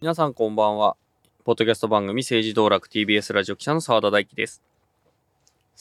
皆さんこんばんは。ポッドキャスト番組政治道楽 TBS ラジオ記者の澤田大樹です。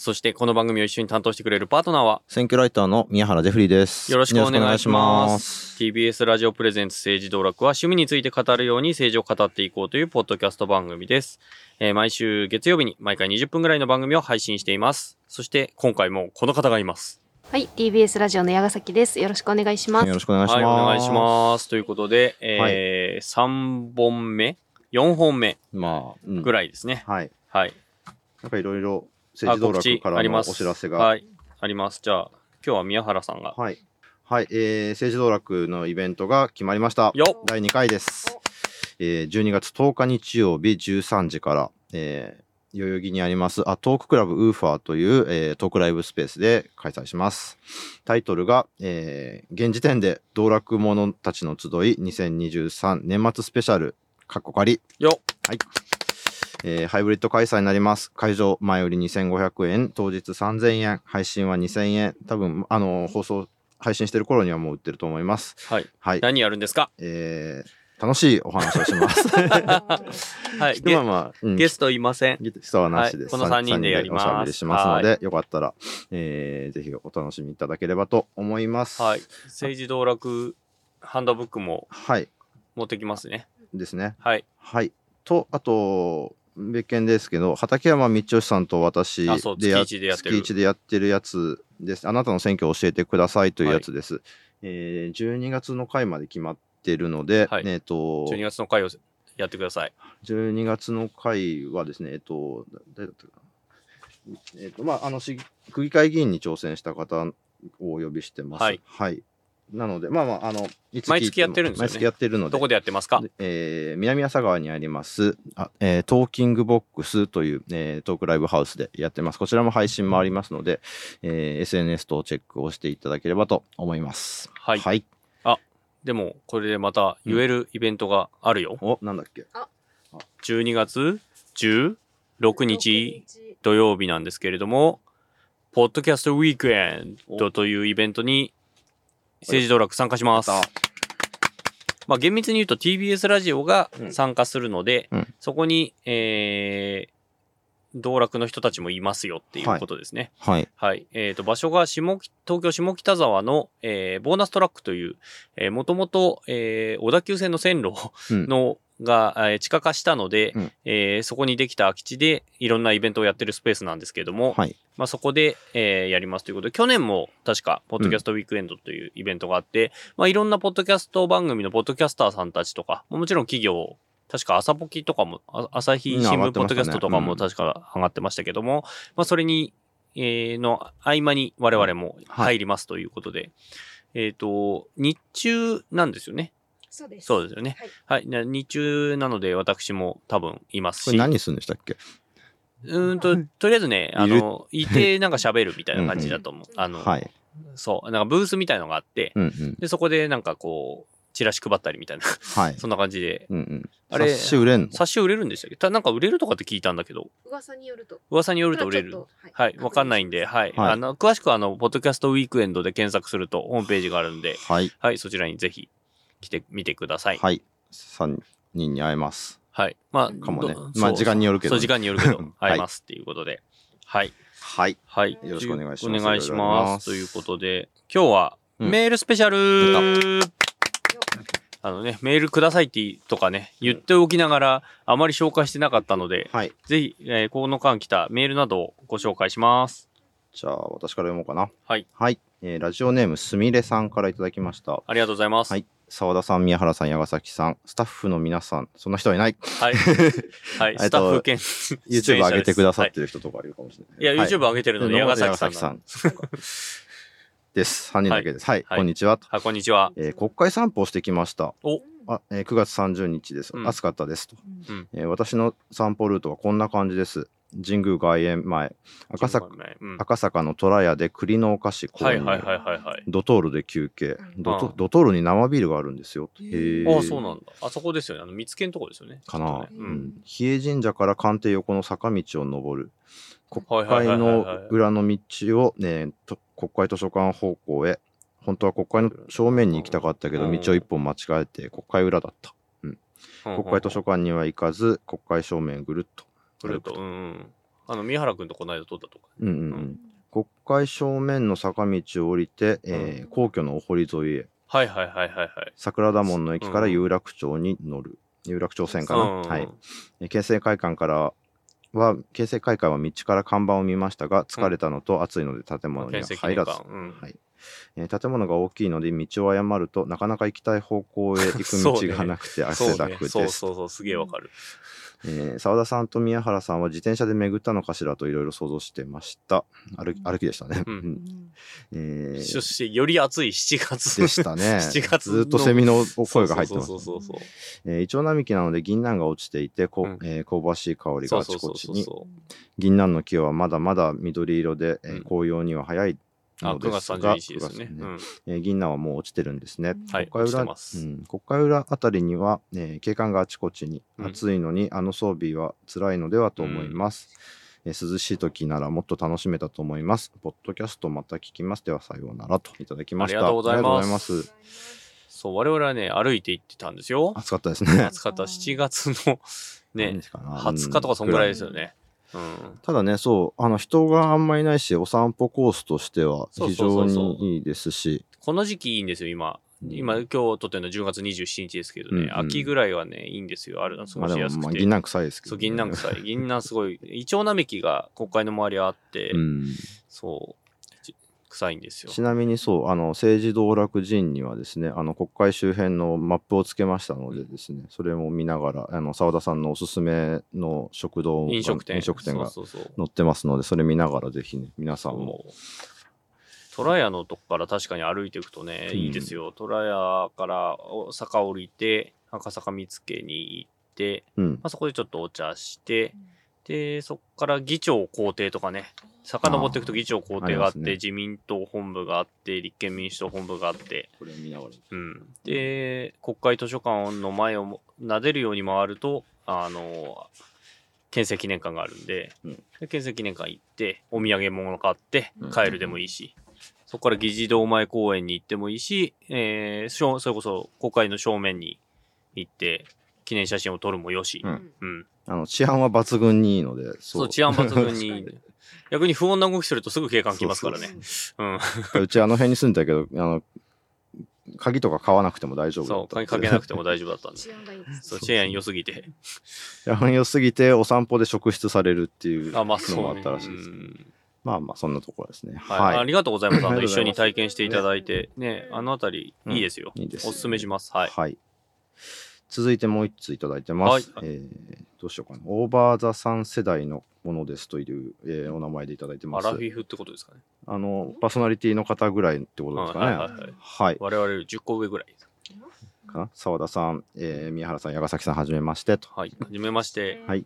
そしてこの番組を一緒に担当してくれるパートナーは？選挙ライターの宮原ジェフリーです。よろしくお願いします。TBS ラジオプレゼンツ政治道楽は趣味について語るように政治を語っていこうというポッドキャスト番組です。えー毎週月曜日に毎回20分ぐらいの番組を配信しています。そして今回もこの方がいます。はい、TBS ラジオの矢ヶ崎です。よろしくお願いします。よろしくお願いします。はい、お願いします。ということで、えー3本目 ?4 本目まあ、うんぐらいですね。はい。はい。なんかいろいろあ政治道楽からのお。知らせが。はい。あります。じゃあ、今日は宮原さんが。はい。はい。えー、政治道楽のイベントが決まりました。よっ第2回です。えー、12月10日日曜日13時から、えー、代々木にあります、あ、トーククラブウーファーという、えー、トークライブスペースで開催します。タイトルが、えー、現時点で道楽者たちの集い2023年末スペシャル、カッコ仮。よはい。えーハイブリッド開催になります。会場前売り2500円、当日3000円、配信は2000円。多分、あの、放送、配信してる頃にはもう売ってると思います。はい。はい。何やるんですか？えー楽しいお話をします。はい。ゲまあまあ、うんゲストいません。ゲストはなしです。はいこの三人でやりますおしゃべりしますので、よかったら、えーぜひお楽しみいただければと思います。はい。政治道楽ハンドブックもはい。持ってきますね。ですね。はい。はい。と、あと、別件ですけど、畠山道義さんと私でや月一でやってでやってるやつです。あなたの選挙を教えてくださいというやつです。えー12月の回まで決まってるので、はいえっ、と、12月の回をやってください。12月の回はですね、えっと、だ誰だったかな。えっと、まあ、あの、市区議会議員に挑戦した方をお呼びしてます。はい。ななので、まあまあ、あの、いつ毎月やってるんですよね毎月やってるので。どこでやってますか？でえー南朝川にありますあ、えートーキングボックスという、えートークライブハウスでやってます。こちらも配信もありますので、えー SNS とチェックをしていただければと思います。はいはい。でも、これでまた言えるイベントがあるよ。お、なんだっけ？12月16日土曜日なんですけれども、ポッドキャストウィークエンドというイベントに政治道楽参加します。まあ厳密に言うと TBS ラジオがうん参加するので、うんそこに、えー、道楽の人たちもいますよっていうことですね。はい。はい。えっ、と、場所が下北、東京下北沢の、えーボーナストラックという、えー、もともと、えー小田急線の線路うんの、が、えー地下化したので、うんえーそこにできた空き地でいろんなイベントをやってるスペースなんですけれども、はい。まあ、そこで、えーやりますということで、去年も確か、ポッドキャストウィークエンドというイベントがあって、まあ、いろんなポッドキャスト番組のポッドキャスターさんたちとか、もちろん企業、確か朝ポキとかも、あ朝日新聞ポッドキャストとかも確か上がってましたけども、まあ、それに、えーの合間に我々も入りますということで、えっ、と、日中なんですよね。そうです。そうですよね。はい。な日中なので私も多分いますし。これ何するんでしたっけ？うーんと、とりあえずね、あの、いてなんか喋るみたいな感じだと思う。あの、はい。そう、なんかブースみたいのがあって、うんうん。で、そこでなんかこう、チラシ配ったりみたいな、はい。そんな感じで、うんうん。あれ冊子売れんの？冊子売れるんでしたっけ？たなんか売れるとかって聞いたんだけど、噂によると。噂によると売れる。はい、わかんないんで、はい。あの、詳しくはあの、ポッドキャストウィークエンドで検索するとホームページがあるんで、はい。はい、そちらにぜひ来てみてください。はい。3人に会えます。はい。まあ、かもねどまあ時間によるけどそう、時間によるけど はい、会えますっていうことで。はい。はい。はい。よろしくお願いしますお願いしま。ますすということで、今日はうんメールスペシャル、あのね、メールくださいってとかね、言っておきながら、あまり紹介してなかったので、はい。ぜひ、えーこの間来たメールなどをご紹介します。じゃあ、私から読もうかな。はい。はい。えーラジオネームすみれさんからいただきました。ありがとうございます。はい。澤田さん、宮原さん、矢ヶ崎さん、スタッフの皆さん、そんな人はいない。はい。はい。えっとスタッフ兼 YouTube 上げてくださってる人とかいるかもしれない。いや、YouTube 上げてるので、矢ヶ崎さんさなんん。です。3人だけです。はい。はいこんにちは。はい、こんにちは。えー国会散歩をしてきました。お、あえー9月30日です。うん暑かったですと、うんえー私の散歩ルートはこんな感じです。神宮外苑前。赤坂うん。赤坂の虎屋で栗のお菓子購入、はいはいはいはいはい。ドトールで休憩。ドトドトールに生ビールがあるんですよ。へえああ、そうなんだ。あそこですよね。あの、見つけのとこですよね。かな、うん、比叡神社から官邸横の坂道を登る。国会のはい裏の道を、ね、と国会図書館方向へ。本当は国会の正面に行きたかったけどうん。道を一本間違えて国会裏だった。うん。国会図書館には行かず国会正面ぐるっとぐるっと。うんうん。あの、宮原くんとこの間撮ったとか。うんうんうん。国会正面の坂道を降りて、えー皇居のお堀沿いへ。はいはいはいはいはい。桜田門の駅からうん。有楽町に乗る、有楽町線かな、うんはい。えー京成会館からは京成会館は道から看板を見ましたが疲れたのと暑いので建物には入らず、うん。はい。えー建物が大きいので道を誤るとなかなか行きたい方向へ行く道がなくて汗だくです。そうそうそう、すげえわかる。えー澤田さんと宮原さんは自転車で巡ったのかしらといろいろ想像してました。歩き歩きでしたね。うん。うん。えー。そして、より暑い7月。でしたね。7月の。ずっとセミの声が入ってます。イチョウ並木なので銀杏が落ちていてこ、うん。えー香ばしい香りがあちこちに。銀杏の木はまだまだ緑色で、えーうん。紅葉には早いあ、の9月ですが31日ですね。9月うんえー銀杏はもう落ちてるんですね。はい、国会裏落ちてます。うん、国会裏あたりには、えー景観があちこちに、うん暑いのにあの装備は辛いのではと思います、えー涼しい時ならもっと楽しめたと思います。ポッドキャストまた聞きます。ではさようならといただきました。ありがとうございますそう、我々はね、歩いて行ってたんですよ。暑かったですね。暑かった。7月のね何、日かな？20日とかそんぐらいですよ。ね。うん。ただね、そう、あの人があんまりいないし、お散歩コースとしては非常にいいですし、この時期いいんですよ、今。今、今日撮ってるの10月27日ですけどね、うんうん秋ぐらいはね、いいんですよ。あるの過ごしやすくて。まあ銀杏臭いですけど、そう、銀杏臭い。銀杏すごい。イチョウ並木が国会の周りあって、うん。そう、ち臭いんですよ。ちなみにそう、あの、政治道楽寺院にはですね、あの、国会周辺のマップをつけましたのでですね、それも見ながら、あの、澤田さんのおすすめの食堂が飲食店。飲食店が。載ってますので、それ見ながらぜひね、皆さんも。そう虎屋のとこから確かに歩いていくとね、うんいいですよ。虎屋からお坂降りて、赤坂見附に行って、うんま。あ、そこでちょっとお茶して、で、そこから議長公邸とかね、遡っていくと議長公邸があって、ね自民党本部があって、立憲民主党本部があって、これ見ながら。うん。で、国会図書館の前をも撫でるように回ると、あの、憲政記念館があるんで、うんで憲政記念館行って、お土産物買ってうん帰るでもいいし、そこから議事堂前公園に行ってもいいし、えーそれこそ国会の正面に行って、記念写真を撮るもよし、うんうん。あの、治安は抜群にいいので、そう、治安抜群に。逆に不穏な動きするとすぐ警官来ますからね。うん。うちあの辺に住んでたけど、あの、鍵とか買わなくても大丈夫だそう、った。鍵かけなくても大丈夫だったんで。治安がいいです。そう、チェーン良すぎて。治安良すぎてお散歩で職質されるっていうあ、まあのそうね。もあったらしいです。うんまあまあ、そんなところですね。はい、ありがとうございます。あの一緒に体験していただいて、ね、あのあたり、うんいいですよ、いいですおすすめします。はい。はい。続いてもう一ついただいてます。はいえーどうしようかな。オーバーザさん世代のものですという、えーお名前でいただいてアます。ラフィフってことですかね。あの、パーソナリティの方ぐらいってことですかね。はいはいはいはい。我々より10個上ぐらいです。かな澤田さん、えー宮原さん、矢ヶ崎さん、はじめましてと。はい。はじめまして。はい。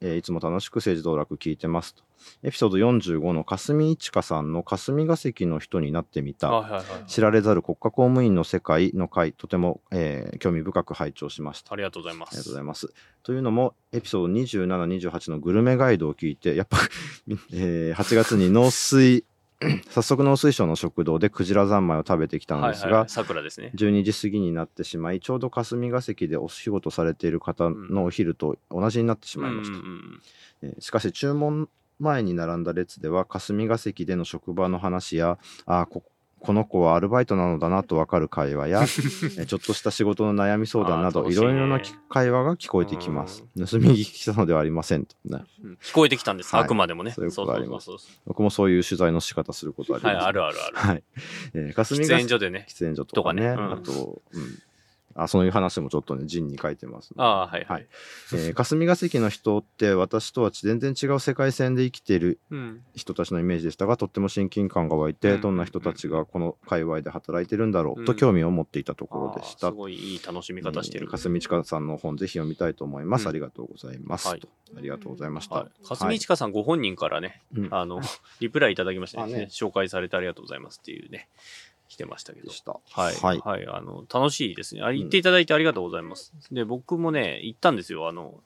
えーいつも楽しく政治道楽聞いてますと。エピソード45の霞一華さんの霞が関の人になってみた。はいはいはい。知られざる国家公務員の世界の回、とても、えー興味深く拝聴しました。ありがとうございます。ありがとうございます。というのも、エピソード27、28のグルメガイドを聞いて、やっぱ、えー8月に農水、早速農水省の食堂でクジラ三昧を食べてきたのですがですね。12時過ぎになってしまい、ちょうど霞が関でお仕事されている方のお昼と同じになってしまいました。えーしかし注文前に並んだ列では霞が関での職場の話やあーここの子はアルバイトなのだなと分かる会話や えーちょっとした仕事の悩み相談などいろいろなき会話が聞こえてきます。盗み聞きしたのではありませんと、ね。うん聞こえてきたんです。はいあくまでもね。そういうことあります僕もそういう取材の仕方することありそうはい、ます。あるあるある。はい。えー霞喫が煙所でね。喫煙所とかね。とかねうんあと、うん。あそういう話もちょっとね、陣に書いてます、ああ、はいははいい。えー霞が関の人って私とは全然違う世界線で生きているうん。人たちのイメージでしたがとっても親近感が湧いて、うんどんな人たちがこの界隈で働いてるんだろうとうん興味を持っていたところでした。すごいいい楽しみ方してる。えー霞千佳さんの本ぜひ読みたいと思います。うんありがとうございます、はいとありがとうございました。はい。かすみちかさんご本人からね、うんあの、リプライいただきましたねあね紹介されてありがとうございますっていうね、来てましたけどで。した。はい。ははいい。あの、楽しいですね。あ言っていただいてありがとうございます。で、僕もね、行ったんですよ。あの、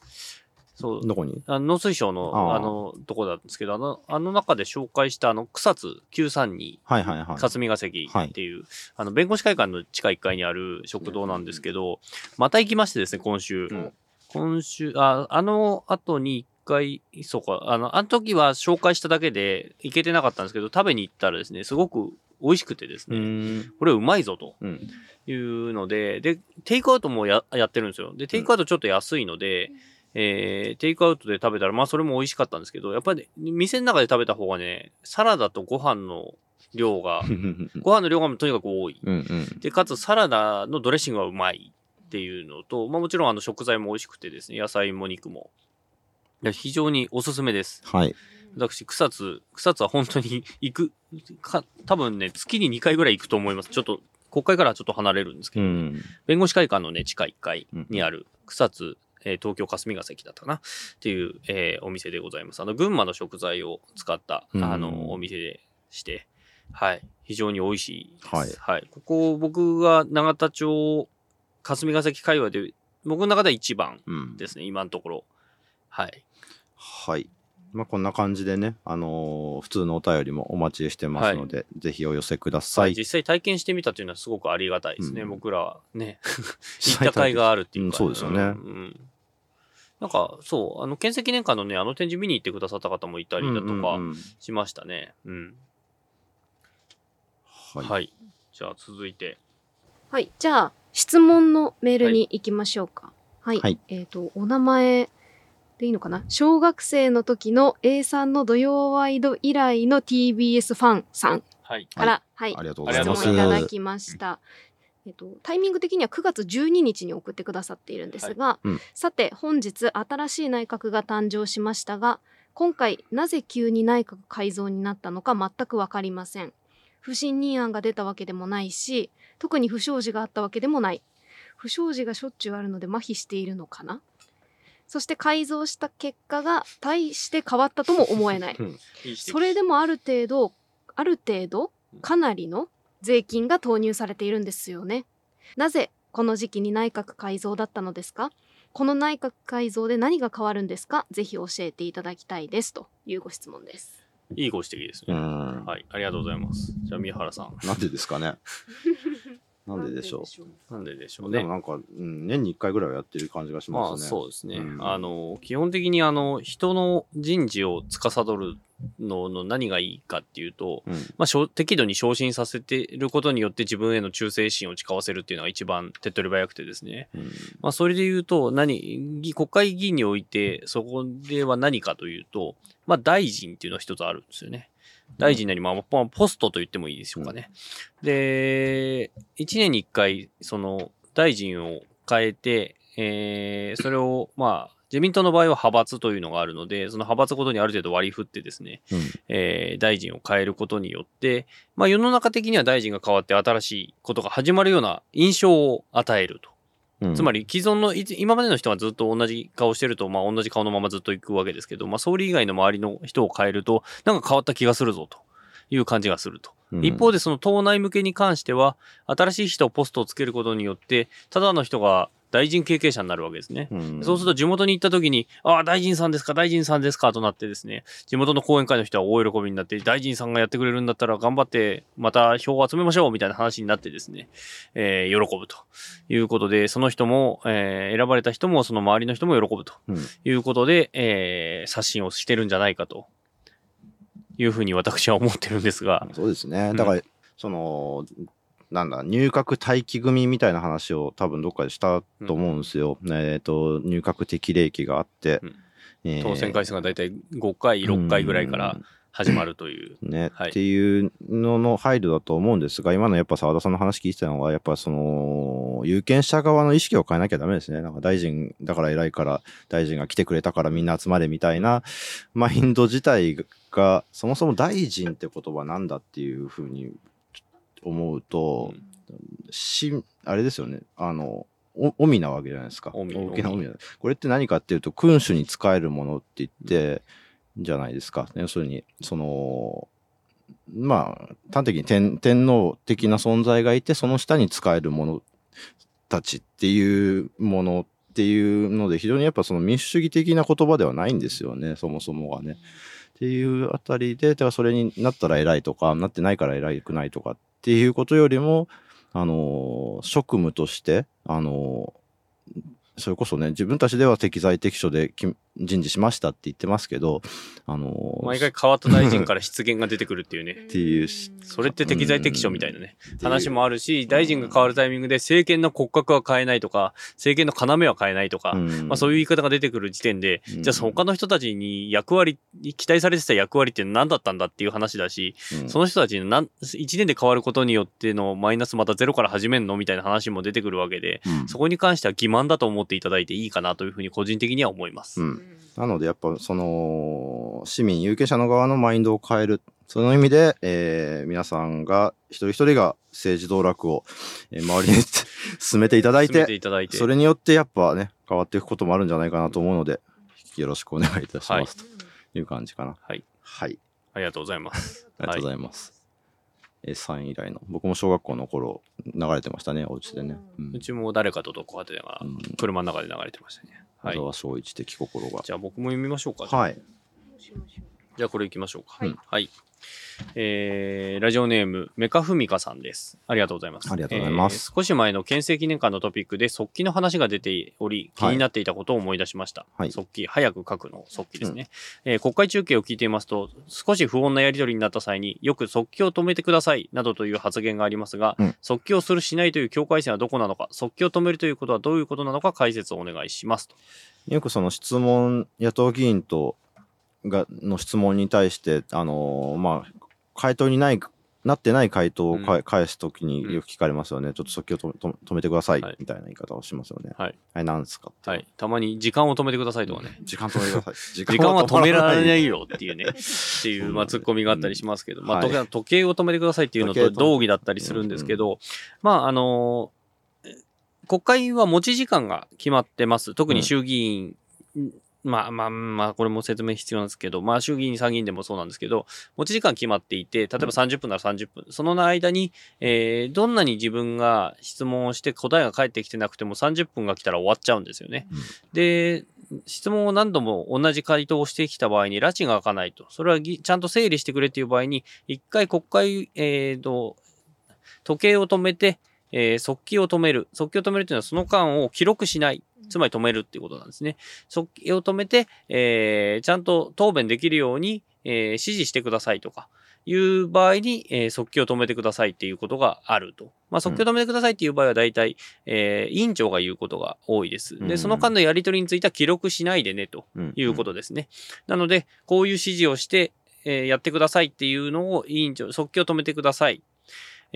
そう、どこに？あの農水省の、あの、とこなんですけど、あの、あの中で紹介した、あの、草津932、はいはいはい。霞が関っていう、あの、弁護士会館の地下1階にある食堂なんですけど、また行きましてですね、今週。うん今週、あ、あの後に一回、そうか、あの、あの時は紹介しただけで行けてなかったんですけど、食べに行ったらですね、すごく美味しくてですうね。これうまいぞとうん。いうので、で、テイクアウトもややってるんですよ。で、テイクアウトちょっと安いので、えーテイクアウトで食べたら、まあそれも美味しかったんですけど、やっぱり、店の中で食べた方がね、サラダとご飯の量が、ご飯の量がとにかく多い。うんうん。で、かつサラダのドレッシングがうまいっていうのと、まあもちろんあの食材も美味しくてですね、野菜も肉も。いや非常におすすめです。はい。私、草津、草津は本当に行く、か、多分ね、月に2回ぐらい行くと思います。ちょっと、国会からはちょっと離れるんですけど、うん。弁護士会館のね、地下1階にある草津、えー東京霞が関だったかな？っていう、えーお店でございます。あの、群馬の食材を使った、うんあの、お店でして、はい。非常に美味しいです。はいはい。ここ、僕が永田町、霞が関界隈で、僕の中では一番うん。ですね、今のところ。はい。はい。まあ、こんな感じでね、あのー普通のお便りもお待ちしてますので、ぜひお寄せください。実際体験してみたというのはすごくありがたいですね。うん僕らはね、行った甲斐があるっていうか。うんそうですよねんんなんか、そう、あの、建設記念館のね、あの展示見に行ってくださった方もいたりだとかしましたね。うん。はい。はい。じゃあ続いて。はい。じゃあ、質問のメールに行きましょうか。はい。はいえっ、と、お名前でいいのかな？小学生の時の A さんの土曜ワイド以来の TBS ファンさんはい。から、はい。ありがとうございます。質問いただきました。えっと、タイミング的には9月12日に送ってくださっているんですが、うん。さて本日新しい内閣が誕生しましたが今回なぜ急に内閣改造になったのか全く分かりません。不信任案が出たわけでもないし特に不祥事があったわけでもない。不祥事がしょっちゅうあるので麻痺しているのかな？そして改造した結果が大して変わったとも思えないそれでもある程度ある程度かなりの税金が投入されているんですよねなぜこの時期に内閣改造だったのですか？この内閣改造で何が変わるんですか？ぜひ教えていただきたいですというご質問ですいいご指摘ですうね。ん。はい。ありがとうございます。じゃあ、宮原さん。なんでですかね。なんででしょなんででしょう。うね。でもなんか、うん、年に1回ぐらいはやってる感じがしまあますね。そうですね。うんあの、基本的にあの、人の人事を司るのの何がいいかっていうと、うん。まあ、しょ適度に昇進させていることによって自分への忠誠心を誓わせるっていうのが一番手っ取り早くてですね。うんまあ、それで言うと、何、議国会議員において、そこでは何かというと、まあ、大臣っていうのは一つあるんですよね。大臣なり、まあ、まあポストと言ってもいいでしょうかね。で、一年に一回、その、大臣を変えて、えー、それを、まあ、自民党の場合は派閥というのがあるので、その派閥ごとにある程度割り振ってですね、うんえー大臣を変えることによって、まあ世の中的には大臣が変わって新しいことが始まるような印象を与えると。うん。つまり既存の今までの人がずっと同じ顔してると、まあ同じ顔のままずっと行くわけですけど、まあ総理以外の周りの人を変えると、なんか変わった気がするぞと。いう感じがすると。うん。一方でその党内向けに関しては、新しい人をポストをつけることによって、ただの人が大臣経験者になるわけですね。うんそうすると地元に行った時に、ああ、大臣さんですか、大臣さんですかとなってですね、地元の講演会の人は大喜びになって、大臣さんがやってくれるんだったら頑張って、また票を集めましょうみたいな話になってですね、えー喜ぶということで、その人も、えー選ばれた人も、その周りの人も喜ぶとうんいうことで、えー刷新をしてるんじゃないかというふうに私は思ってるんですが、そうですね。うんだから、その、なんだ、入閣待機組みたいな話を多分どっかでしたと思うんですよ。えっ、と、入閣適齢期があって、うん。えー。当選回数がだいたい5回、6回ぐらいから始まるという。ね、はい。っていうのの配慮だと思うんですが、今のやっぱ澤田さんの話聞いてたのは、やっぱその、有権者側の意識を変えなきゃダメですね。なんか大臣だから偉いから、大臣が来てくれたからみんな集まれみたいなマインド自体が、そもそも大臣って言葉なんだっていうふうに思うと、し、あれですよね。あの、お、おみなわけじゃないですか。大きな。これって何かっていうと、君主に仕えるものって言って、じゃないですか。要するに、その、まあ、端的に天天皇的な存在がいて、その下に仕える者たちっていうものっていうので、非常にやっぱその民主主義的な言葉ではないんですよね、そもそもがね。っていうあたりで、だからそれになったら偉いとか、なってないから偉くないとかっていうことよりも、あの、職務として、あの、それこそね、自分たちでは適材適所で人事しましたって言ってますけど、あの、毎回変わった大臣から失言が出てくるっていうね。っていうしそれって適材適所みたいなね、話もあるし、大臣が変わるタイミングで政権の骨格は変えないとか、政権の要は変えないとか、うん。まあそういう言い方が出てくる時点で、うん。じゃあ他の人たちに役割、期待されてた役割って何だったんだっていう話だし、うん。その人たちの何1年で変わることによってのマイナスまたゼロから始めるのみたいな話も出てくるわけで、うん。そこに関しては欺瞞だと思っていただいていいかなというふうに個人的には思います。うんなのでやっぱその市民有権者の側のマインドを変える。その意味で、えー皆さんが一人一人が政治道楽を、えー周りに 進めていただいて。それによってやっぱね変わっていくこともあるんじゃないかなと思うのでよろしくお願いいたします、という感じかな。はい。はい。ありがとうございます。ありがとうございます、えー、3位以来の。僕も小学校の頃流れてましたねお家でね、うん。うちも誰かとどこかでがうん。車の中で流れてましたね。はい。小。沢昭一的心が。じゃあ僕も読みましょうか。はいじゃあこれ行きましょうか。はいはい。えー、ラジオネーム、メカフミカさんです。ありがとうございます。ありがとうございますえー少し前の憲政記念館のトピックで、速記の話が出ており、気になっていたことを思い出しました。はい速記、早く書くの速記ですね、えー国会中継を聞いていますと、少し不穏なやり取りになった際によく速記を止めてください、などという発言がありますが、うん速記をするしないという境界線はどこなのか、速記を止めるということはどういうことなのか解説をお願いしますと。よくその質問、野党議員とがの質問に対して、あのーまあ、回答にない、なってない回答をか、うん返すときによく聞かれますよね。ちょっと即興止め止めてください、はいみたいな言い方をしますよね。はい。あれ、なんですかはい。たまに時間を止めてくださいとかね。時間止めてください。時 時間は止められないよ。よっていうね、っていう、まあ、ツッコミがあったりしますけど、まあ、はい時計を止めてくださいっていうのと同義だったりするんですけど、まあ、あのー国会は持ち時間が決まってます。特に衆議院、まあまあまあ、これも説明必要なんですけど、まあ衆議院、参議院でもそうなんですけど、持ち時間決まっていて、例えば30分なら30分、その間に、えーどんなに自分が質問をして答えが返ってきてなくても30分が来たら終わっちゃうんですよね。うんで、質問を何度も同じ回答をしてきた場合に、拉致が開かないと。それはぎちゃんと整理してくれっていう場合に、一回国会、えーと、時計を止めて、えー速記を止める。速記を止めるっていうのはその間を記録しない。つまり止めるっていうことなんですね。速記を止めて、えーちゃんと答弁できるように、えー指示してくださいとか、いう場合に、えー速記を止めてくださいっていうことがあると。まあ、速記を止めてくださいっていう場合は大体、えー委員長が言うことが多いです。で、うんその間のやり取りについては記録しないでねとうんいうことですね。なので、こういう指示をして、えーやってくださいっていうのを委員長、速記を止めてください。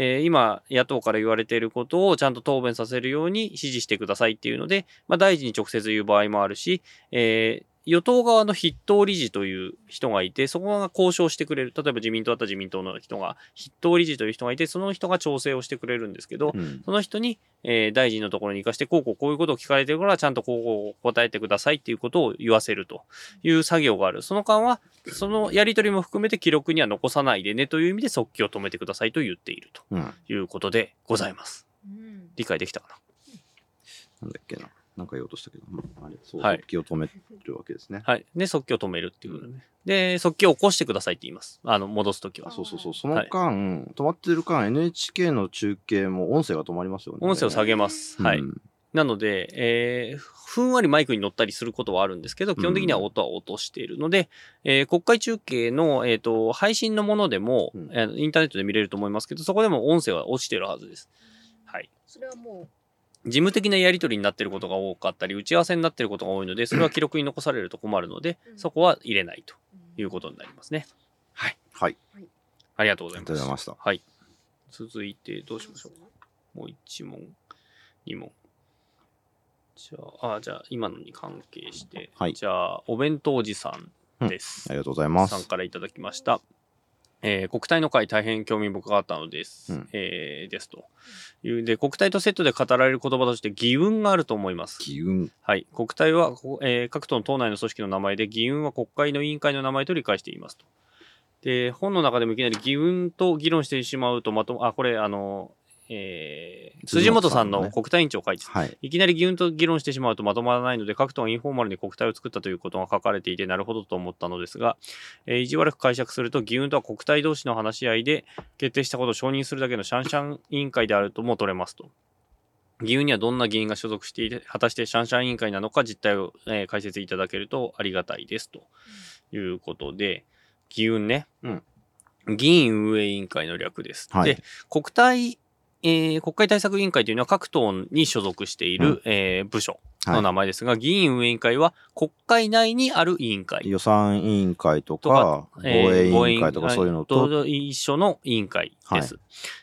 えー今、野党から言われていることをちゃんと答弁させるように指示してくださいっていうので、まあ、大臣に直接言う場合もあるし、えー与党側の筆頭理事という人がいて、そこが交渉してくれる。例えば自民党だったら自民党の人が、筆頭理事という人がいて、その人が調整をしてくれるんですけど、うんその人に、えー大臣のところに行かして、こうこうこういうことを聞かれてるから、ちゃんとこうこう答えてくださいっていうことを言わせるという作業がある。その間は、そのやり取りも含めて記録には残さないでねという意味で速記を止めてくださいと言っているということでございます。うん理解できたかな？だっけな。なんか言おうとしたけど、うんあれ、そう、はい速記を止めるわけですね。はい。で、速記を止めるっていうことでね。で、速記を起こしてくださいって言います。あの、戻すときは。そうそうそう。その間、止まってる間、NHK の中継も音声が止まりますよね。音声を下げます。はい。うんなので、えーふんわりマイクに乗ったりすることはあるんですけど、基本的には音は落としているので、えー国会中継の、えー、と配信のものでも、うんえーインターネットで見れると思いますけど、そこでも音声は落ちてるはずです。はい。それはも事務的なやり取りになっていることが多かったり、打ち合わせになっていることが多いので、それは記録に残されると困るので、うんそこは入れないとういうことになりますね。はい。はい。ありがとうごありざいます。がとうございました。はい。続いて、どうしましょう。もう一問、二問。じゃあ、あ、じゃあ、今のに関係して、はいじゃあ、お弁当おじさんです。ありがとうございまさんす。からいただきました。えー国体の会大変興味深かったのです。うんえーですという。で、国体とセットで語られる言葉として義運があると思います。機運。はい。国体は、こえー各党の党内の組織の名前で、議運は国会の委員会の名前と理解していますと。で、本の中でもいきなり議運と議論してしまうと、まとも、あ、これ、あの、えー辻元さんの国対委員長書いてはい。いきなり議運と議論してしまうとまとまらないので、各党がインフォーマルに国体を作ったということが書かれていて、なるほどと思ったのですが、えー意地悪く解釈すると、議運とは国体同士の話し合いで決定したことを承認するだけのシャンシャン委員会であるとも取れますと。議運にはどんな議員が所属していて、果たしてシャンシャン委員会なのか実態を、えー解説いただけるとありがたいですということで、議運ね、うん議員運営委員会の略です。はいで、国対、えー国会対策委員会というのは各党に所属している、うんえー部署のはい。名前ですが、議員運営委員会は国会内にある委員会予算委員会ととか、防えー衛委員会とかそういうのと、と一緒の委員会です。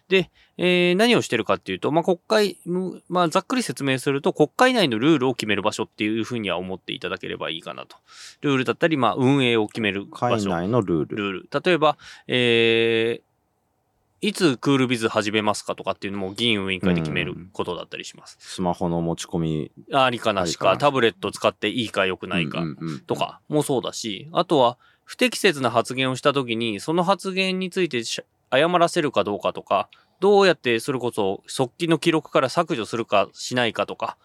で、えー何をしてるかっていうと、まあ、国会、むまあ、ざっくり説明すると、国会内のルールを決める場所っていうふうには思っていただければいいかなと。ルールだったり、まあ、運営を決める場所。会内のルール。ルール。例えば、えーいつクールビズ始めますかとかっていうのも議員運営委員会で決めることだったりします。スマホの持ち込みありかなしか、タブレット使っていいか良くないか。とかもそうだし、あとは不適切な発言をしたときに、その発言についてし謝らせるかどうかとか、どうやってそれこそ側近の記録から削除するかしないかとか、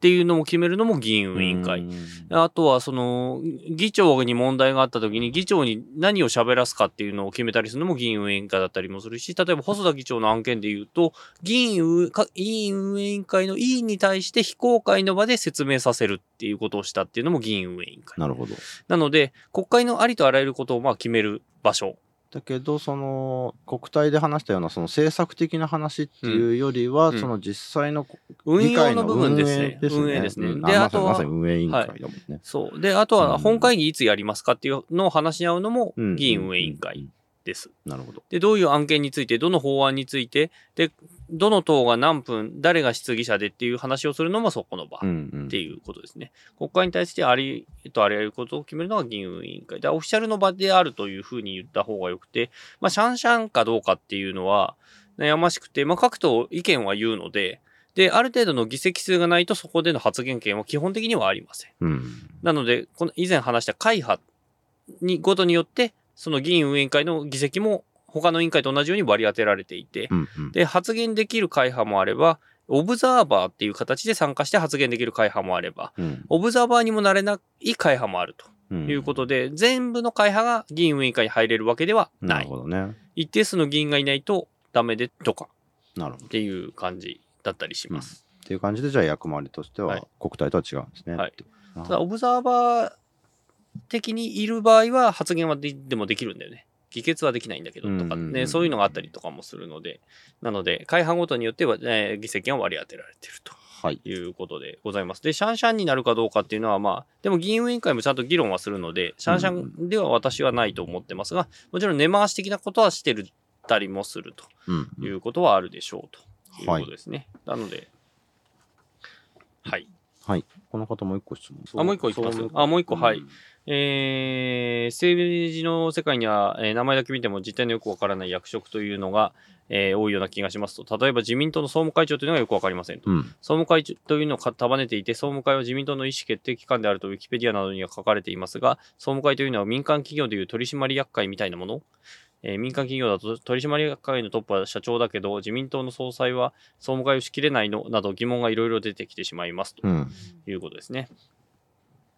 っていうのも決めるのも議員運営委員会。うんあとは、その、議長に問題があったときに、議長に何を喋らすかっていうのを決めたりするのも議員運営委員会だったりもするし、例えば細田議長の案件で言うと、議員運営か議員運営委員会の委員に対して非公開の場で説明させるっていうことをしたっていうのも議員運営委員会。なるほど。なので、国会のありとあらゆることをまあ決める場所。だけど、その、国体で話したような、その政策的な話っていうよりは、うんその実際の運用の部分ですね。運営ですね。で、うんああとはまさに運営委員会だもんね。そう。で、あとは本会議いつやりますかっていうのを話し合うのもうん議員運営委員会です。なるほど。で、どういう案件について、どの法案について、で、どの党が何分、誰が質疑者でっていう話をするのもそこの場。うんうんっていうことですね。国会に対してありとあらゆることを決めるのが議員運営委員会で、オフィシャルの場であるというふうに言った方がよくて、まあ、シャンシャンかどうかっていうのは悩ましくて、まあ、各党意見は言うので、で、ある程度の議席数がないとそこでの発言権は基本的にはありません。うん。なので、この以前話した会派にごとによって、その議員運営委員会の議席も他の委員会と同じように割り当てられていて、うんうんで、発言できる会派もあれば、オブザーバーっていう形で参加して発言できる会派もあれば、うんオブザーバーにもなれない会派もあるとうんいうことで、全部の会派が議員運営委員会に入れるわけではな。ないるほどね。一定数の議員がいないとダメでとかなるほど。っていう感じだったりします。っていう感じで、じゃあ役回りとしてははい国体とは違うんですね。はいただ、オブザーバー的にいる場合は発言はででもできるんだよね。議決はできないんだけどとかうんうんうんね、そういうのがあったりとかもするので、なので、会派ごとによっては、えー議席が割り当てられていると。はい。いうことでございます。で、シャンシャンになるかどうかっていうのは、まあ、でも議員委員会もちゃんと議論はするので、シャンシャンでは私はないと思ってますが、もちろん根回し的なことはしてるたりもするうんということはあるでしょうというはいことですね。なので、はい。はい。この方もう一個質問。あもう一個いきますあもう一個はいんえー、政治の世界には、えー名前だけ見ても実態のよくわからない役職というのが、えー多いような気がしますと、例えば自民党の総務会長というのがよくわかりませんと。うん。総務会というのを束ねていて、総務会は自民党の意思決定機関であるとウィキペディアなどには書かれていますが、総務会というのは民間企業でいう取締役会みたいなもの、えー民間企業だと取締役会のトップは社長だけど、自民党の総裁は総務会をしきれないのなど疑問がいろいろ出てきてしまいますとうん。いうことですね。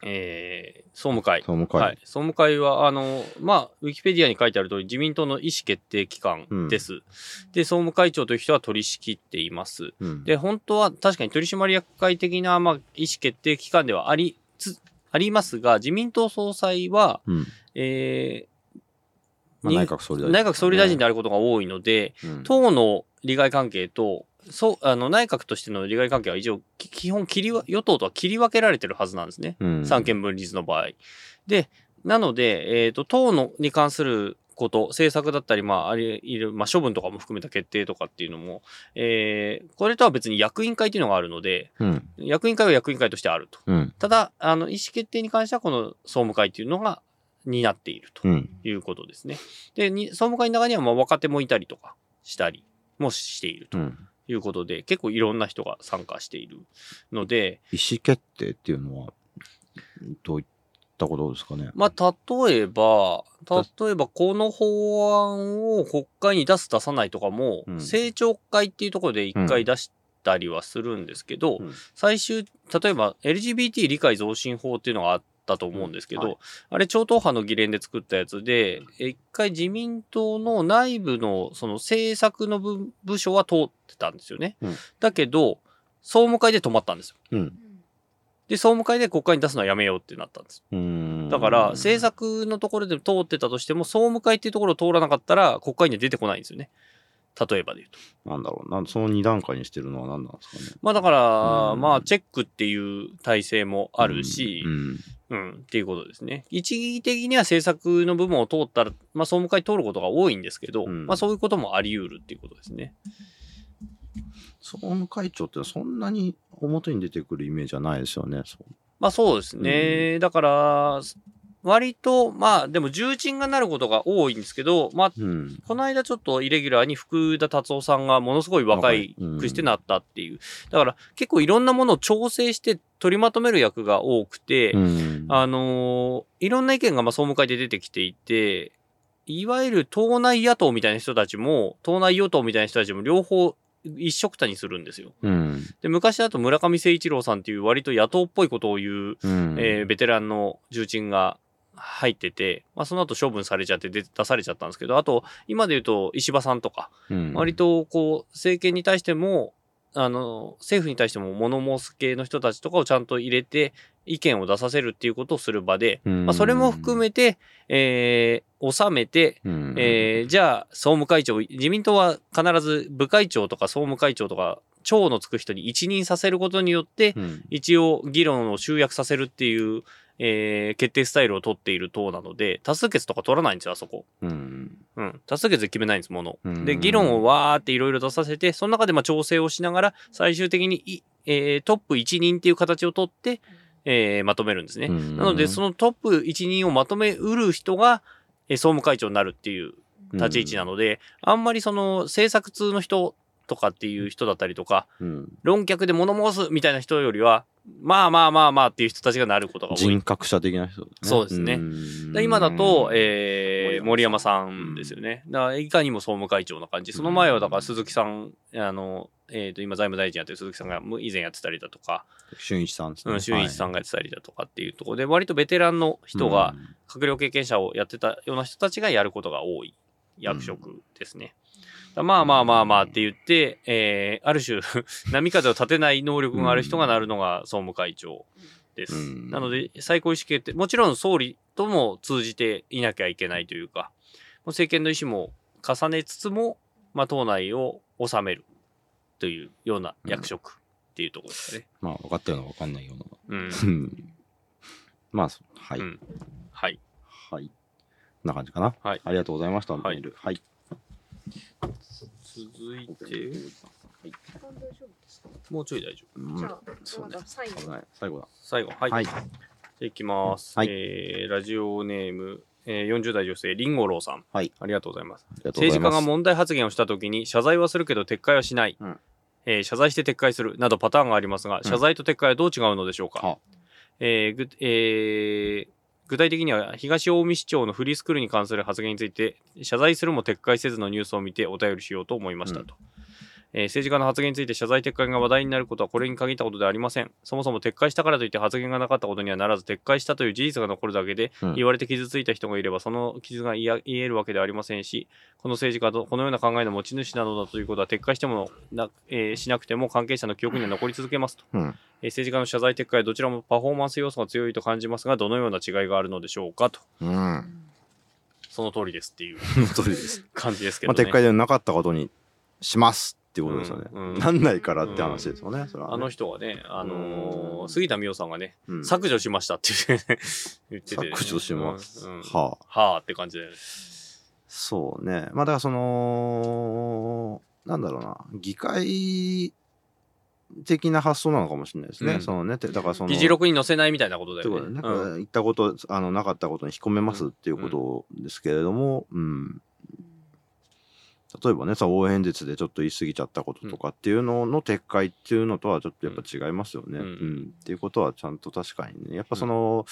えー総務会。総務会。はい、総務会は、あの、まあ、ウィキペディアに書いてある通り、自民党の意思決定機関です。で、総務会長という人は取り仕切っています。うん、で、本当は確かに取締役会的な、まあ、意思決定機関ではありつ、ありますが、自民党総裁は、うん。えまあ、に内閣総理大臣、ー内閣総理大臣であることが多いので、うん党の利害関係と、そう、あの、内閣としての利害関係は以上、き基本切りわ、与党とは切り分けられてるはずなんですね。うん三権分立の場合。で、なので、えっ、と、党のに関すること、政策だったり、まあ、ありいる、まあ、処分とかも含めた決定とかっていうのも、えーこれとは別に役員会っていうのがあるので、うん。役員会は役員会としてあると。うん。ただ、あの、意思決定に関しては、この総務会っていうのが担っているとうん。いうことですね。で、に総務会の中には、まあ、若手もいたりとかしたりもしているとうん。いうことで、結構いろんな人が参加しているので、意思決定っていうのは、どういったことですかね？まあ、例えば、例えばこの法案を国会に出す出さないとかも、うん。政調会っていうところで一回出したりはするんですけど、うん。最終、例えば LGBT 理解増進法っていうのがあったと思うんですけど、うんはいあれ超党派の議連で作ったやつで、え一回自民党の内部のその政策の部部署は通ってたんですよね。うんだけど、総務会で止まったんですよ。うん。で、総務会で国会に出すのはやめようってなったんです。うん。だから、政策のところで通ってたとしても、総務会っていうところを通らなかったら、国会には出てこないんですよね。例えばで言うと。なんだろうな、その二段階にしてるのは何なんですかね。まあだから、うんまあ、チェックっていう体制もあるしう、ん。うん、っていうことですね。一義的には政策の部分を通ったら、まあ、総務会通ることが多いんですけど、うんまあ、そういうこともあり得るっていうことですね。総務会長ってそんなに表に出てくるイメージはないですよね。そうまあ、そうですね。だから、割と、まあ、でも重鎮がなることが多いんですけど、まあ、うん。この間ちょっとイレギュラーに福田達夫さんがものすごい若いくしてなったっていう。だから結構いろんなものを調整して取りまとめる役が多くて、うん。あのーいろんな意見がまあ総務会で出てきていて、いわゆる党内野党みたいな人たちも、党内与党みたいな人たちも両方一緒くたにするんですよ。うん。で、昔だと村上誠一郎さんっていう割と野党っぽいことを言う、うん。えーベテランの重鎮が入ってて、まあその後処分されちゃって出出されちゃったんですけど、あと、今で言うと石破さんとか、うん割とこう、政権に対しても、あの、政府に対しても物申す系の人たちとかをちゃんと入れて、意見を出させるっていうことをする場で、うんまあ、それも含めて、えー、収めて、うんえーじゃあ、総務会長、自民党は必ず部会長とか総務会長とか、長のつく人に一任させることによって、うん一応議論を集約させるっていう、えー決定スタイルを取っている党なので、多数決とか取らないんですよ、あそこ。うん。うん。多数決で決めないんです、もの。うんで、議論をわーっていろいろ出させて、その中でまあ調整をしながら、最終的にい、えートップ1人っていう形を取って、えーまとめるんですね。うんなので、そのトップ1人をまとめうる人が、えー総務会長になるっていう立ち位置なので、あんまりその政策通の人とかっていう人だったりとか、うん論客で物申すみたいな人よりは、まあまあまあまあっていう人たちがなることが多い人。格者的な人、ね。そうですね今だと、えー森山さんですよね。だからいかにも総務会長な感じ。その前はだから鈴木さん、あの、えっ、と、今財務大臣やってる鈴木さんがむ以前やってたりだとか、俊一さんですね。うん、俊一さんんがやってたりだとかっていうところ。で、割とベテランの人が、閣僚経験者をやってたような人たちがやることが多い。役職ですね。だまあまあまあまあって言って、えーある種、波風を立てない能力がある人がなるのが総務会長です。うんなので、最高意思決定、もちろん総理とも通じていなきゃいけないというか、政権の意思も重ねつつも、まあ党内を治めるというような役職っていうところですかね。まあ、分かったような分かんないような。うん。う んまあ、はい。うんはい。はい。こんな感じかな。はいありがとうございました。はいはい。続いて、もうちょい大丈夫。うんじゃあ、そうね最後危ない最後だ。最後、はい。はい。じゃあいきます。はいえーラジオネーム、えー40代女性、リンゴローさん。はい。ありがとうございます。政治家が問題発言をしたときに謝罪はするけど撤回はしない、うんえー謝罪して撤回するなどパターンがありますが、謝罪と撤回はどう違うのでしょうか、はえーぐえー具体的には東近江市長のフリースクールに関する発言について謝罪するも撤回せずのニュースを見てお便りしようと思いましたと、えー政治家の発言について謝罪撤回が話題になることはこれに限ったことではありませんそもそも撤回したからといって発言がなかったことにはならず撤回したという事実が残るだけでうん言われて傷ついた人がいればその傷が言えるわけではありませんしこの政治家とこのような考えの持ち主などだということは撤回してもな、えーしなくても関係者の記憶には残り続けますと、うん。えー政治家の謝罪撤回はどちらもパフォーマンス要素が強いと感じますがどのような違いがあるのでしょうかとうん。その通りですっていう。感じですけまあ、どね、撤回でなかったことにしますっていうことですよね。うんうんなんないからって話ですよね。それはねあの人はね、あのーうん杉田水脈さんがね、うん削除しましたって言っててて、削除します。うんうんはあ。はあって感じで、そうね。まあだからその、なんだろうな、議会的な発想なのかもしれないですね。うんそのね、てだからその、議事録に載せないみたいなことだよね。ね、うん言ったこと、あの、なかったことに引っ込めますっていうことですけれども、うん。例えばね、さ、応援演説でちょっと言い過ぎちゃったこととかっていうのの撤回っていうのとはちょっとやっぱ違いますよね。ううん。ん。っていうことはちゃんと確かにね、やっぱその、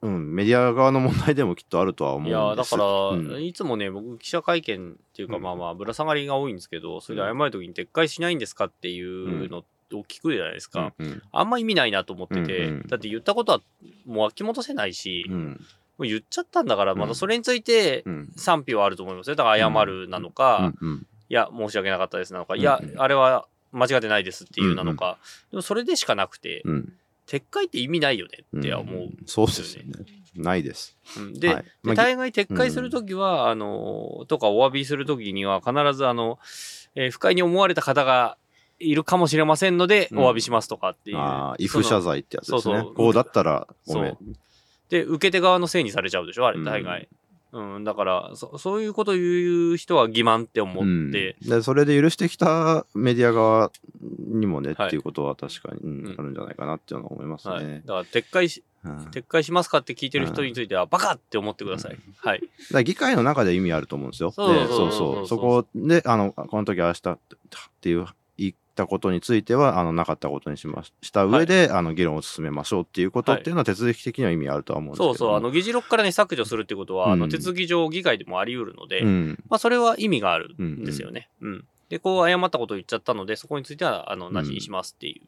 うん、メディア側の問題でもきっとあるとは思うんいです。やだから、うん。いつもね、僕、記者会見っていうか、うん。まあまあ、ぶら下がりが多いんですけど、それで謝るときに撤回しないんですかっていうのを聞くじゃないですか。うん。あんま意味ないなと思ってて、うんうんだって言ったことはもう巻き戻せないし、もうん。う言っちゃったんだから、またそれについてうん。賛否はあると思いますよ。だから謝るなのか、うんうんいや、申し訳なかったですなのか、うんいや、あれは間違ってないですっていうなのか、でもそれでしかなくて、うん。撤回って意味ないよねって思う。んそうですよね。ないです。うんで、はいまあで大概撤回するときは、あの、とかお詫びするときには、必ず、あの、えー不快に思われた方がいるかもしれませんので、うんお詫びしますとかっていう。ああ、イそのフ謝罪ってやつですねそうそう。こうだったらごめん。で、受け手側のせいにされちゃうでしょ？あれ、うん大概。うん、だからそ、そういうことを言う人は欺瞞って思うんって、でそれで許してきたメディア側にもね、はいっていうことは確かに、うんうんあるんじゃないかなっていうのは思いますはい。ね。だから、撤回し、撤回しますかって聞いてる人については、バカって思ってください。はい。ら議会の中で意味あると思うんですよ。そうでそうそうそこで、あの、この時ああしたっていう言ったことについては、あの、なかったことにしましした上で、あの、議論を進めましょうっていうことっていうのは手続き的には意味あるとは思うんですけども。そうそう、あの、議事録からね、削除するってことは、あの、うん手続き上、議会でもあり得るので、うん。まあ、それは意味があるんですよね。うん。で、こう、誤ったことを言っちゃったので、そこについては、あの、なしにしますっていう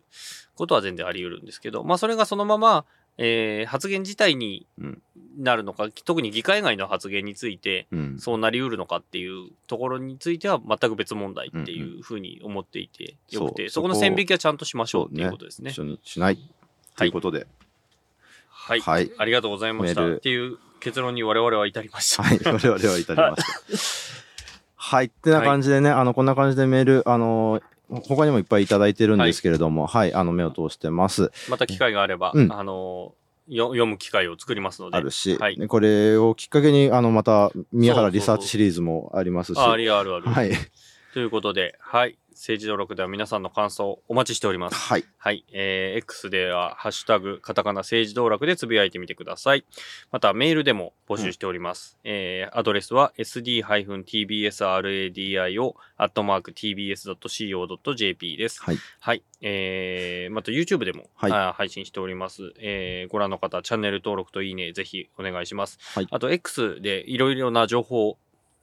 ことは全然あり得るんですけど、まあ、それがそのまま、えー発言自体にうんなるのか、特に議会外の発言について、うん。そうなり得るのかっていうところについては全く別問題っていうふうに思っていてよくて、そうそこの線引きはちゃんとしましょうっていうことですね。一緒にしない。ということで。はい、はい。ありがとうございました。っていう結論に我々は至りました。はい。我々は至りました。はい。ってな感じでね、あの、こんな感じでメール、あの、他にもいっぱいいただいてるんですけれども、はい、あの、目を通してます。また機会があれば、うんあのよ読む機会を作りますので。あるし、はいねこれをきっかけに、あの、また、宮原そうそうそうリサーチシリーズもありますし、あありあるある。はい。ということで、はい。政治道楽では皆さんの感想をお待ちしております。はい。はい。えー、X では、ハッシュタグ、カタカナ政治道楽でつぶやいてみてください。また、メールでも募集しております。えー、アドレスは sd-tbsradio、アットマーク tbs.co.jp です。はい。はい。えー、また YouTube でも、はいあ配信しております。えー、ご覧の方、チャンネル登録といいね、ぜひお願いします。はいあと、X でいろいろな情報、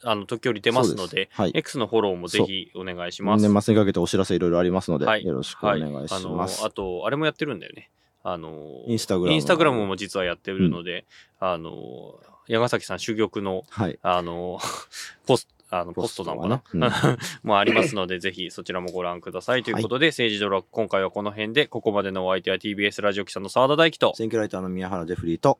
あの、時折出ますので、すはい。X のフォローもぜひお願いします。年末にかけてお知らせいろいろありますので、はいよろしくお願いしあのます。あと、あれもやってるんだよね。あの、インスタグラムインスタグラムも実はやってるので、あの、矢崎さん珠玉の、はい。あの、ポスあのポストなのかな、ポストはね もうありますので、ぜひそちらもご覧ください。ということで、政治ドラ今回はこの辺で、ここまでのお相手は TBS ラジオ記者の澤田大樹と、選挙ライターの宮原ジェフリーと、